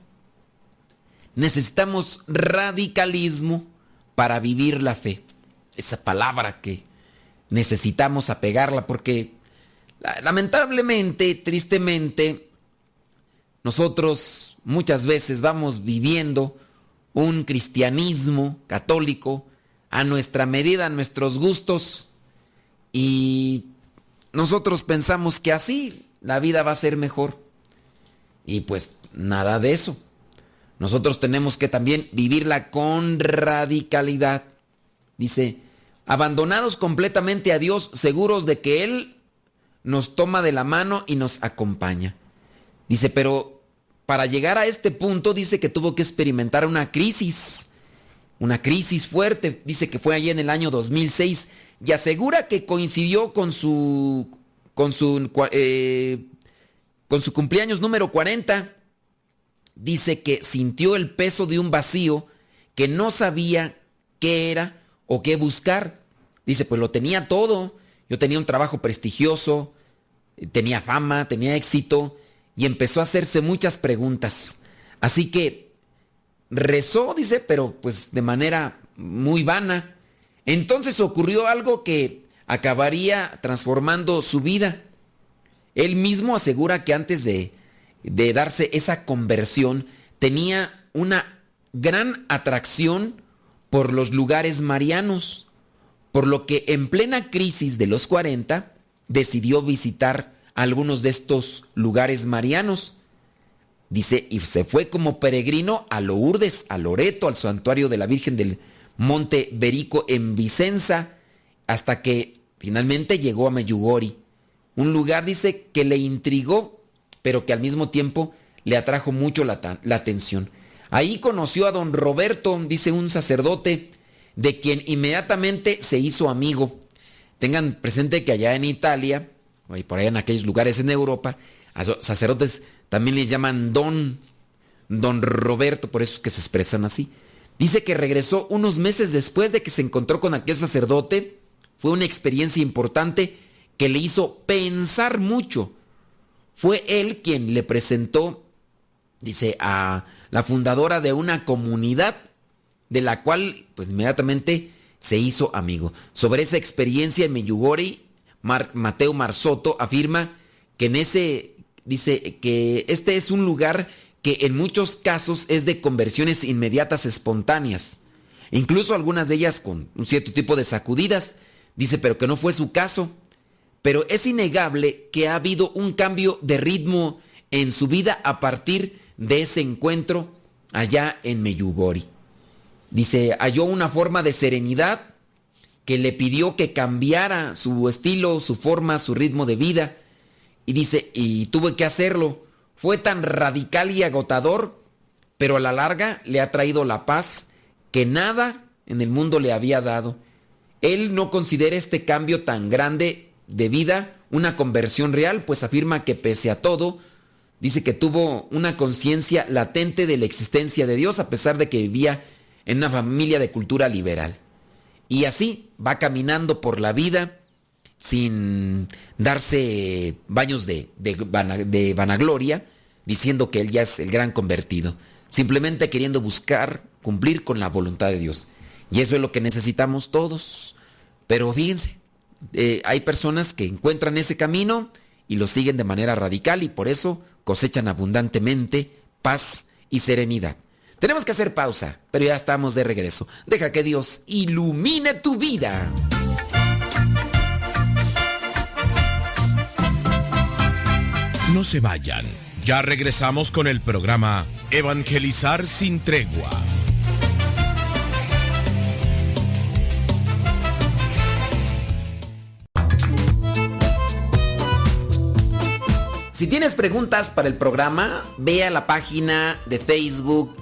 D: Necesitamos radicalismo para vivir la fe. Esa palabra que necesitamos apegarla porque lamentablemente, tristemente, nosotros muchas veces vamos viviendo un cristianismo católico a nuestra medida, a nuestros gustos y nosotros pensamos que así la vida va a ser mejor. Y pues nada de eso. Nosotros tenemos que también vivirla con radicalidad. Dice, abandonados completamente a Dios, seguros de que Él nos toma de la mano y nos acompaña. Dice, pero para llegar a este punto dice que tuvo que experimentar una crisis, una crisis fuerte. Dice que fue allí en el año 2006 y asegura que coincidió con su con su, eh, con su cumpleaños número 40, dice que sintió el peso de un vacío que no sabía qué era o qué buscar. Dice, pues lo tenía todo. Yo tenía un trabajo prestigioso, tenía fama, tenía éxito y empezó a hacerse muchas preguntas. Así que rezó, dice, pero pues de manera muy vana. Entonces ocurrió algo que acabaría transformando su vida. Él mismo asegura que antes de, de darse esa conversión tenía una gran atracción por los lugares marianos, por lo que en plena crisis de los 40 decidió visitar algunos de estos lugares marianos. Dice, y se fue como peregrino a Lourdes, a Loreto, al santuario de la Virgen del Monte Berico en Vicenza, hasta que finalmente llegó a Meyugori. Un lugar, dice, que le intrigó, pero que al mismo tiempo le atrajo mucho la, la atención. Ahí conoció a don Roberto, dice un sacerdote, de quien inmediatamente se hizo amigo. Tengan presente que allá en Italia, o por allá en aquellos lugares en Europa, a sacerdotes también les llaman don, don Roberto, por eso es que se expresan así. Dice que regresó unos meses después de que se encontró con aquel sacerdote. Fue una experiencia importante que le hizo pensar mucho. Fue él quien le presentó, dice, a la fundadora de una comunidad de la cual, pues inmediatamente se hizo amigo. Sobre esa experiencia en Meyugori, Mateo Marsoto afirma que en ese dice que este es un lugar que en muchos casos es de conversiones inmediatas espontáneas, incluso algunas de ellas con un cierto tipo de sacudidas, dice, pero que no fue su caso. Pero es innegable que ha habido un cambio de ritmo en su vida a partir de ese encuentro allá en Meyugori. Dice, halló una forma de serenidad que le pidió que cambiara su estilo, su forma, su ritmo de vida y dice, y tuve que hacerlo. Fue tan radical y agotador, pero a la larga le ha traído la paz que nada en el mundo le había dado. Él no considera este cambio tan grande de vida una conversión real, pues afirma que pese a todo, dice que tuvo una conciencia latente de la existencia de Dios a pesar de que vivía en una familia de cultura liberal. Y así va caminando por la vida sin darse baños de, vanagloria, diciendo que él ya es el gran convertido, simplemente queriendo buscar cumplir con la voluntad de Dios. Y eso es lo que necesitamos todos. Pero fíjense, eh, hay personas que encuentran ese camino y lo siguen de manera radical y por eso cosechan abundantemente paz y serenidad. Tenemos que hacer pausa, pero ya estamos de regreso. Deja que Dios ilumine tu vida.
H: No se vayan. Ya regresamos con el programa Evangelizar sin tregua.
D: Si tienes preguntas para el programa, ve a la página de Facebook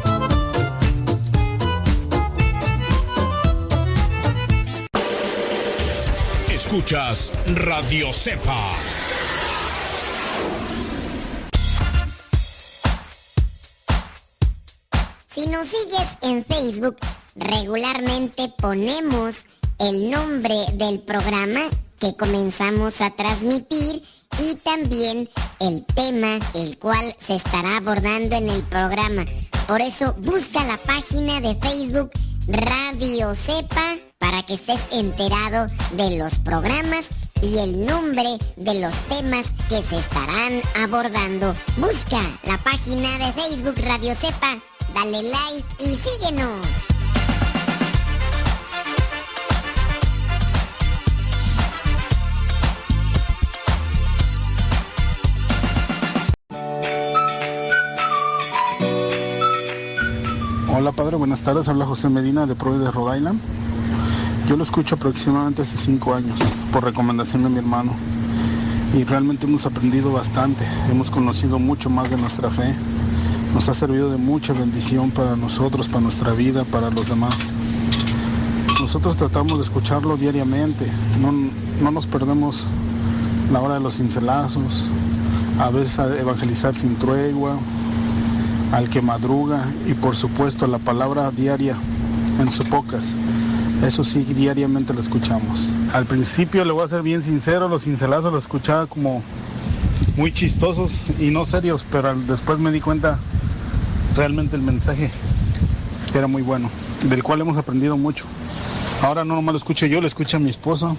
H: Escuchas Radio Cepa.
R: Si nos sigues en Facebook, regularmente ponemos el nombre del programa que comenzamos a transmitir y también el tema el cual se estará abordando en el programa. Por eso busca la página de Facebook Radio Cepa para que estés enterado de los programas y el nombre de los temas que se estarán abordando. Busca la página de Facebook Radio Cepa, dale like y síguenos.
S: Hola padre, buenas tardes. Habla José Medina de Providence, Rhode Island. Yo lo escucho aproximadamente hace cinco años, por recomendación de mi hermano. Y realmente hemos aprendido bastante, hemos conocido mucho más de nuestra fe. Nos ha servido de mucha bendición para nosotros, para nuestra vida, para los demás. Nosotros tratamos de escucharlo diariamente, no, no nos perdemos la hora de los cincelazos, a veces evangelizar sin tregua, al que madruga y por supuesto la palabra diaria en su pocas. Eso sí, diariamente lo escuchamos. Al principio, le voy a ser bien sincero, los cincelazos los escuchaba como muy chistosos y no serios, pero después me di cuenta realmente el mensaje era muy bueno, del cual hemos aprendido mucho. Ahora no nomás lo escucho yo, lo escucha mi esposa,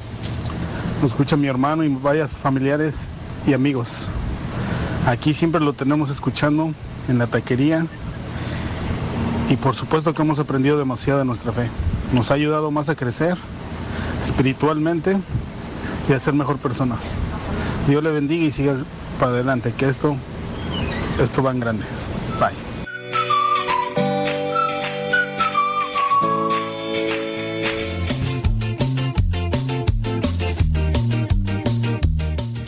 S: lo escucha mi hermano y varios familiares y amigos. Aquí siempre lo tenemos escuchando en la taquería y por supuesto que hemos aprendido demasiado de nuestra fe. Nos ha ayudado más a crecer espiritualmente y a ser mejor personas. Dios le bendiga y siga para adelante, que esto, esto va en grande.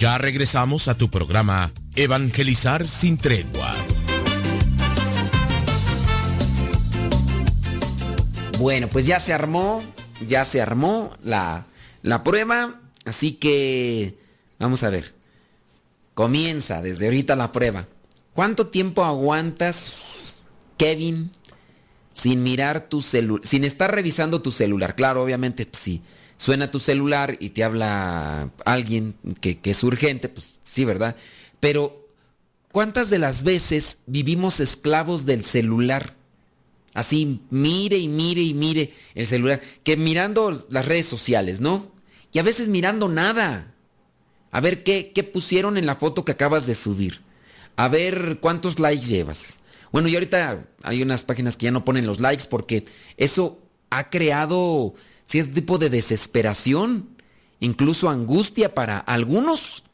H: Ya regresamos a tu programa Evangelizar sin tregua.
D: Bueno, pues ya se armó, ya se armó la, la prueba, así que vamos a ver. Comienza desde ahorita la prueba. ¿Cuánto tiempo aguantas, Kevin, sin mirar tu celular, sin estar revisando tu celular? Claro, obviamente, pues, si suena tu celular y te habla alguien que, es urgente, pues sí, ¿verdad? Pero, ¿cuántas de las veces vivimos esclavos del celular? Así, mire y mire y mire el celular, que mirando las redes sociales, ¿no? Y a veces mirando nada. A ver qué, qué pusieron en la foto que acabas de subir. A ver cuántos likes llevas. Bueno, y ahorita hay unas páginas que ya no ponen los likes porque eso ha creado cierto tipo de desesperación, incluso angustia para algunos.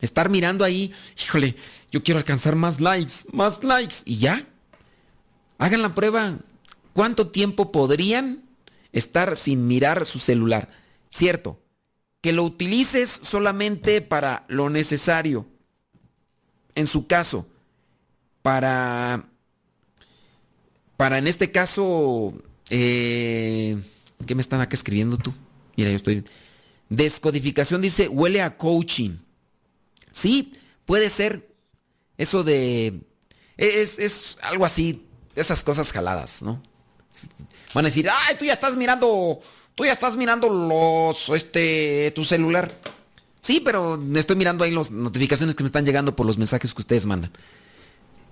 D: Estar mirando ahí, híjole, yo quiero alcanzar más likes, más likes, y ya. Hagan la prueba. ¿Cuánto tiempo podrían estar sin mirar su celular? Cierto, que lo utilices solamente para lo necesario. En su caso, para, para en este caso, eh, ¿qué me están acá escribiendo tú? Mira, yo estoy... Descodificación dice, huele a coaching. Sí, puede ser eso de... Es, es algo así, esas cosas jaladas, ¿no? Van a decir, ay, tú ya estás mirando, tú ya estás mirando los, este, tu celular. Sí, pero estoy mirando ahí las notificaciones que me están llegando por los mensajes que ustedes mandan.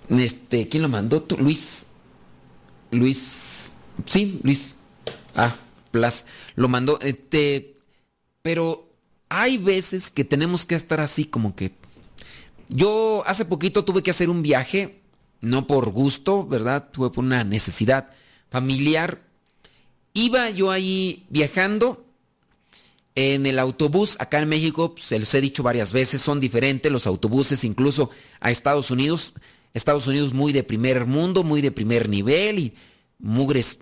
D: Este, ¿quién lo mandó? ¿Tú? Luis. Luis. Sí, Luis. Ah, Lo mandó. Este, pero hay veces que tenemos que estar así como que... Yo hace poquito tuve que hacer un viaje, no por gusto, ¿verdad? Tuve por una necesidad familiar. Iba yo ahí viajando en el autobús, acá en México, se los he dicho varias veces, son diferentes los autobuses, incluso a Estados Unidos. Estados Unidos muy de primer mundo, muy de primer nivel y mugres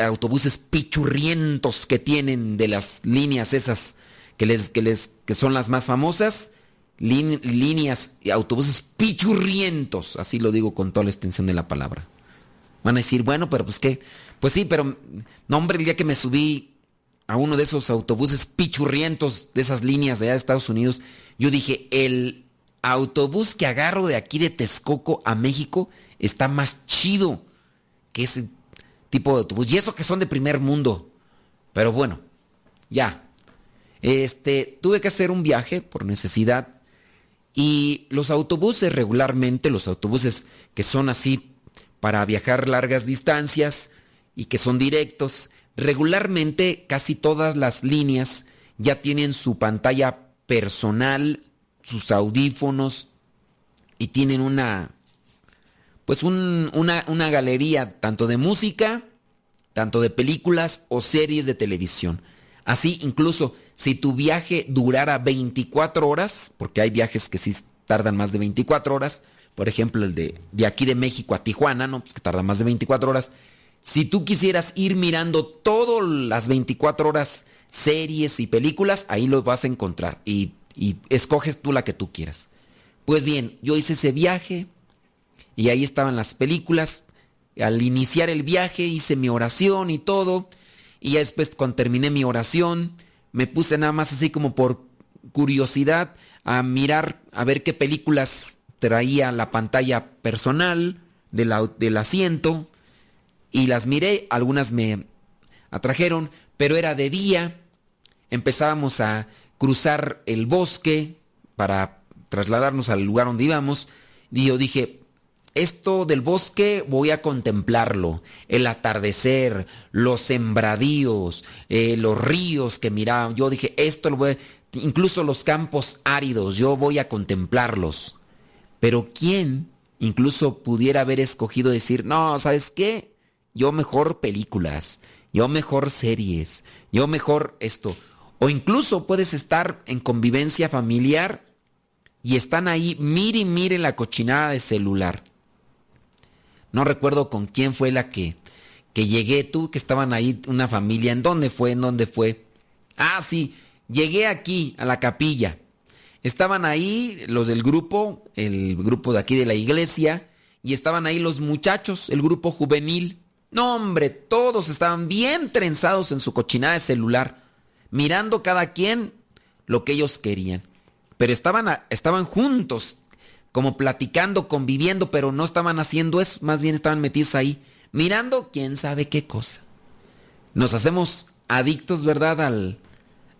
D: autobuses pichurrientos que tienen de las líneas esas que les, que les, que son las más famosas. líneas y autobuses pichurrientos, así lo digo con toda la extensión de la palabra. Van a decir, bueno, pero pues qué. Pues sí, pero no, hombre, el día que me subí a uno de esos autobuses pichurrientos de esas líneas de allá de Estados Unidos, yo dije, el autobús que agarro de aquí de Texcoco a México está más chido que ese tipo de autobús. Y eso que son de primer mundo. Pero bueno, ya. Este, tuve que hacer un viaje por necesidad. Y los autobuses regularmente, los autobuses que son así para viajar largas distancias y que son directos, regularmente casi todas las líneas ya tienen su pantalla personal, sus audífonos y tienen una pues una, una galería tanto de música, tanto de películas o series de televisión. Así incluso si tu viaje durara 24 horas, porque hay viajes que sí tardan más de 24 horas, por ejemplo el de, de aquí de México a Tijuana, ¿no? Pues que tarda más de 24 horas. Si tú quisieras ir mirando todas las 24 horas series y películas, ahí lo vas a encontrar y, y escoges tú la que tú quieras. Pues bien, yo hice ese viaje y ahí estaban las películas. Al iniciar el viaje hice mi oración y todo. Y ya después cuando terminé mi oración, me puse nada más así como por curiosidad a mirar, a ver qué películas traía la pantalla personal del asiento y las miré, algunas me atrajeron, pero era de día, empezábamos a cruzar el bosque para trasladarnos al lugar donde íbamos y yo dije, esto del bosque voy a contemplarlo, el atardecer, los sembradíos, eh, los ríos que miraba. Yo dije, esto lo voy a, incluso los campos áridos, yo voy a contemplarlos. Pero ¿quién incluso pudiera haber escogido decir, no, ¿sabes qué? Yo mejor películas, yo mejor series, yo mejor esto. O incluso puedes estar en convivencia familiar y están ahí, mire y mire la cochinada de celular. No recuerdo con quién fue la que, que llegué, tú que estaban ahí, una familia, ¿en dónde fue? ¿En dónde fue? Ah, sí, llegué aquí, a la capilla. Estaban ahí los del grupo, el grupo de aquí de la iglesia, y estaban ahí los muchachos, el grupo juvenil. No, hombre, todos estaban bien trenzados en su cochinada de celular, mirando cada quien lo que ellos querían. Pero estaban, estaban juntos, como platicando, conviviendo, pero no estaban haciendo eso, más bien estaban metidos ahí, mirando quién sabe qué cosa. Nos hacemos adictos, ¿verdad? Al,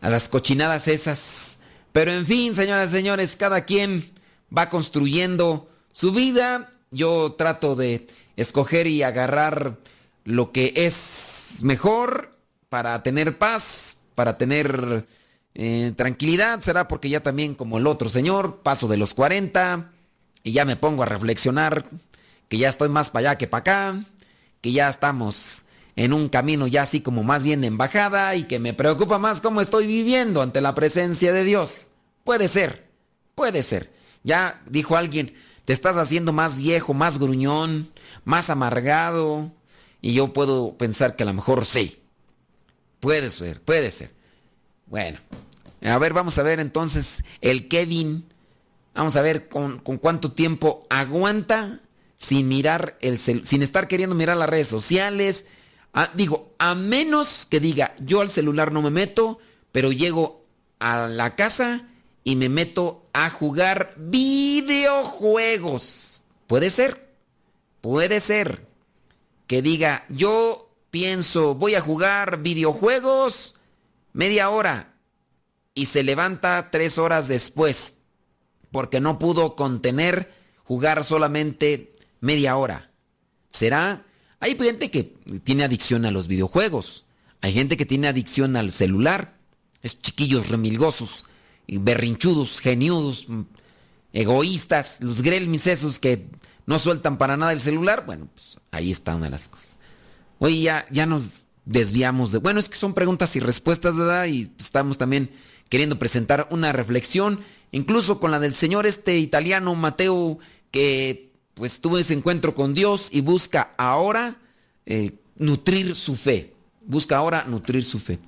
D: a las cochinadas esas. Pero en fin, señoras y señores, cada quien va construyendo su vida. Yo trato de escoger y agarrar lo que es mejor para tener paz, para tener eh, tranquilidad. Será porque ya también como el otro señor, paso de los 40 y ya me pongo a reflexionar que ya estoy más para allá que para acá, que ya estamos en un camino ya así como más bien de embajada y que me preocupa más cómo estoy viviendo ante la presencia de Dios. Puede ser, puede ser. Ya dijo alguien, te estás haciendo más viejo, más gruñón, más amargado. Y yo puedo pensar que a lo mejor sí. Puede ser, puede ser. Bueno, a ver, vamos a ver entonces el Kevin. Vamos a ver con, con cuánto tiempo aguanta sin mirar el sin estar queriendo mirar las redes sociales, Ah, digo, a menos que diga, yo al celular no me meto, pero llego a la casa y me meto a jugar videojuegos. Puede ser, puede ser que diga, yo pienso, voy a jugar videojuegos media hora y se levanta tres horas después porque no pudo contener jugar solamente media hora. ¿Será? Hay gente que tiene adicción a los videojuegos. Hay gente que tiene adicción al celular. Es chiquillos remilgosos, berrinchudos, geniudos, mm, egoístas, los grelmis esos que no sueltan para nada el celular. Bueno, pues ahí está una de las cosas. Oye, ya, ya nos desviamos de... Bueno, es que son preguntas y respuestas, ¿verdad? Y estamos también queriendo presentar una reflexión, incluso con la del señor este italiano Mateo, que pues tuvo ese encuentro con Dios y busca ahora eh, nutrir su fe. Busca ahora nutrir su fe.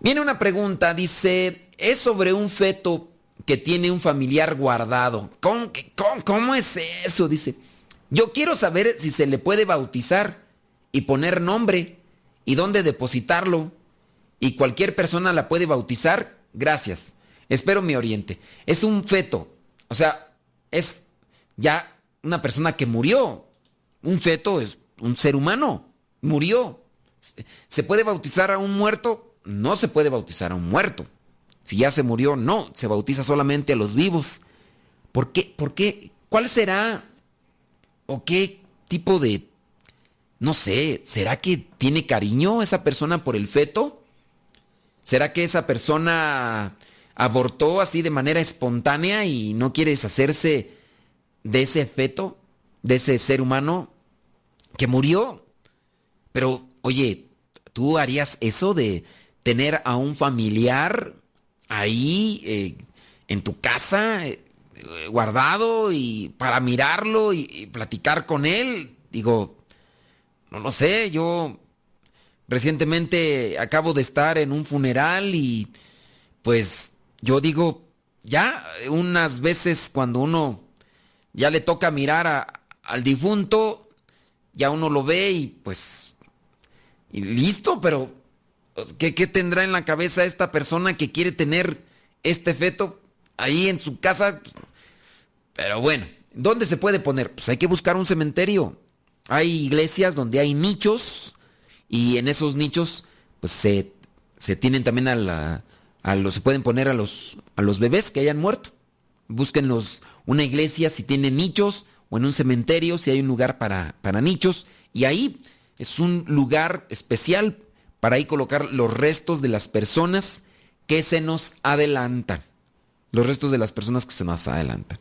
D: Viene una pregunta, dice, es sobre un feto que tiene un familiar guardado. ¿Cómo, cómo, cómo es eso? Dice, yo quiero saber si se le puede bautizar y poner nombre y dónde depositarlo. Y cualquier persona la puede bautizar. Gracias. Espero me oriente. Es un feto. O sea, es ya una persona que murió. Un feto es un ser humano. Murió. ¿Se puede bautizar a un muerto? No se puede bautizar a un muerto. Si ya se murió, no. Se bautiza solamente a los vivos. ¿Por qué? ¿Por qué? ¿Cuál será? ¿O qué tipo de... No sé, ¿será que tiene cariño esa persona por el feto? ¿Será que esa persona abortó así de manera espontánea y no quiere deshacerse de ese feto, de ese ser humano que murió. Pero, oye, ¿tú harías eso de tener a un familiar ahí eh, en tu casa, eh, guardado y para mirarlo y, y, platicar con él? Digo, no lo sé, yo recientemente acabo de estar en un funeral y pues yo digo, ya unas veces cuando uno ya le toca mirar al difunto, ya uno lo ve y pues, y listo, pero ¿qué, ¿qué, tendrá en la cabeza esta persona que quiere tener este feto ahí en su casa? Pues, pero bueno, ¿dónde se puede poner? Pues hay que buscar un cementerio. Hay iglesias donde hay nichos y en esos nichos pues se, se tienen también a la... A los, se pueden poner a los, a los bebés que hayan muerto. Busquen los, una iglesia si tiene nichos o en un cementerio, si hay un lugar para, para nichos, y ahí es un lugar especial para ahí colocar los restos de las personas que se nos adelantan. Los restos de las personas que se nos adelantan.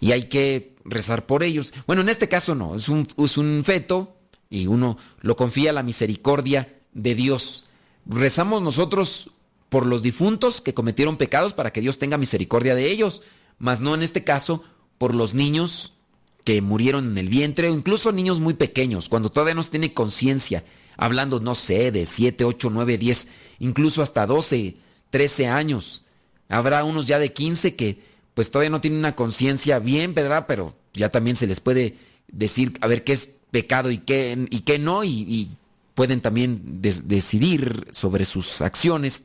D: Y hay que rezar por ellos. Bueno, en este caso no, es un, es un feto y uno lo confía a la misericordia de Dios. Rezamos nosotros por los difuntos que cometieron pecados para que Dios tenga misericordia de ellos, mas no en este caso por los niños que murieron en el vientre o incluso niños muy pequeños, cuando todavía no tiene conciencia, hablando, no sé, de 7, 8, 9, 10, incluso hasta 12, 13 años. Habrá unos ya de 15 que pues todavía no tienen una conciencia bien, ¿verdad? Pero ya también se les puede decir a ver qué es pecado y qué, y qué no, y, pueden también decidir sobre sus acciones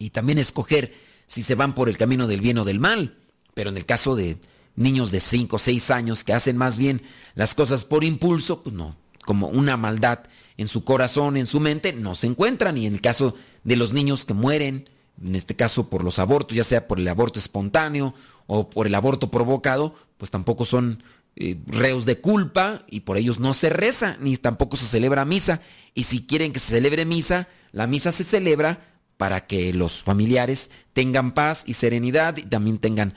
D: y también escoger si se van por el camino del bien o del mal. Pero en el caso de niños de 5 o 6 años que hacen más bien las cosas por impulso, pues no, como una maldad en su corazón, en su mente, no se encuentran. Y en el caso de los niños que mueren, en este caso por los abortos, ya sea por el aborto espontáneo o por el aborto provocado, pues tampoco son eh, reos de culpa y por ellos no se reza, ni tampoco se celebra misa. Y si quieren que se celebre misa, la misa se celebra para que los familiares tengan paz y serenidad y también tengan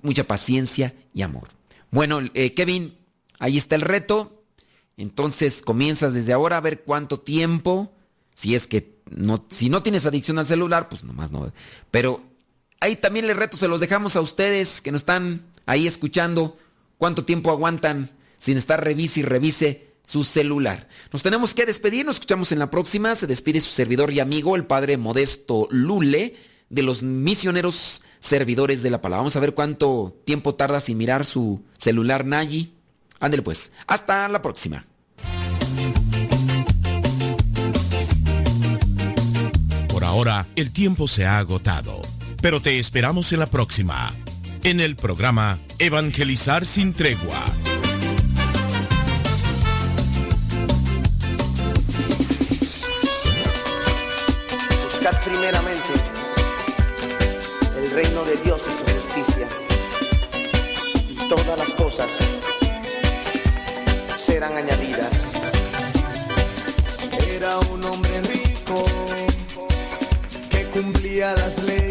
D: mucha paciencia y amor. Bueno, eh, Kevin, ahí está el reto. Entonces comienzas desde ahora a ver cuánto tiempo, si es que no, si no tienes adicción al celular, pues nomás no. Pero ahí también el reto se los dejamos a ustedes que nos están ahí escuchando cuánto tiempo aguantan sin estar revise y revise su celular. Nos tenemos que despedir, nos escuchamos en la próxima. Se despide su servidor y amigo, el padre Modesto Lule, de los misioneros servidores de la palabra. Vamos a ver cuánto tiempo tarda sin mirar su celular Nayi. Ándele pues, hasta la próxima.
H: Por ahora, el tiempo se ha agotado, pero te esperamos en la próxima en el programa Evangelizar sin tregua.
T: Serán añadidas.
U: Era un hombre rico que cumplía las leyes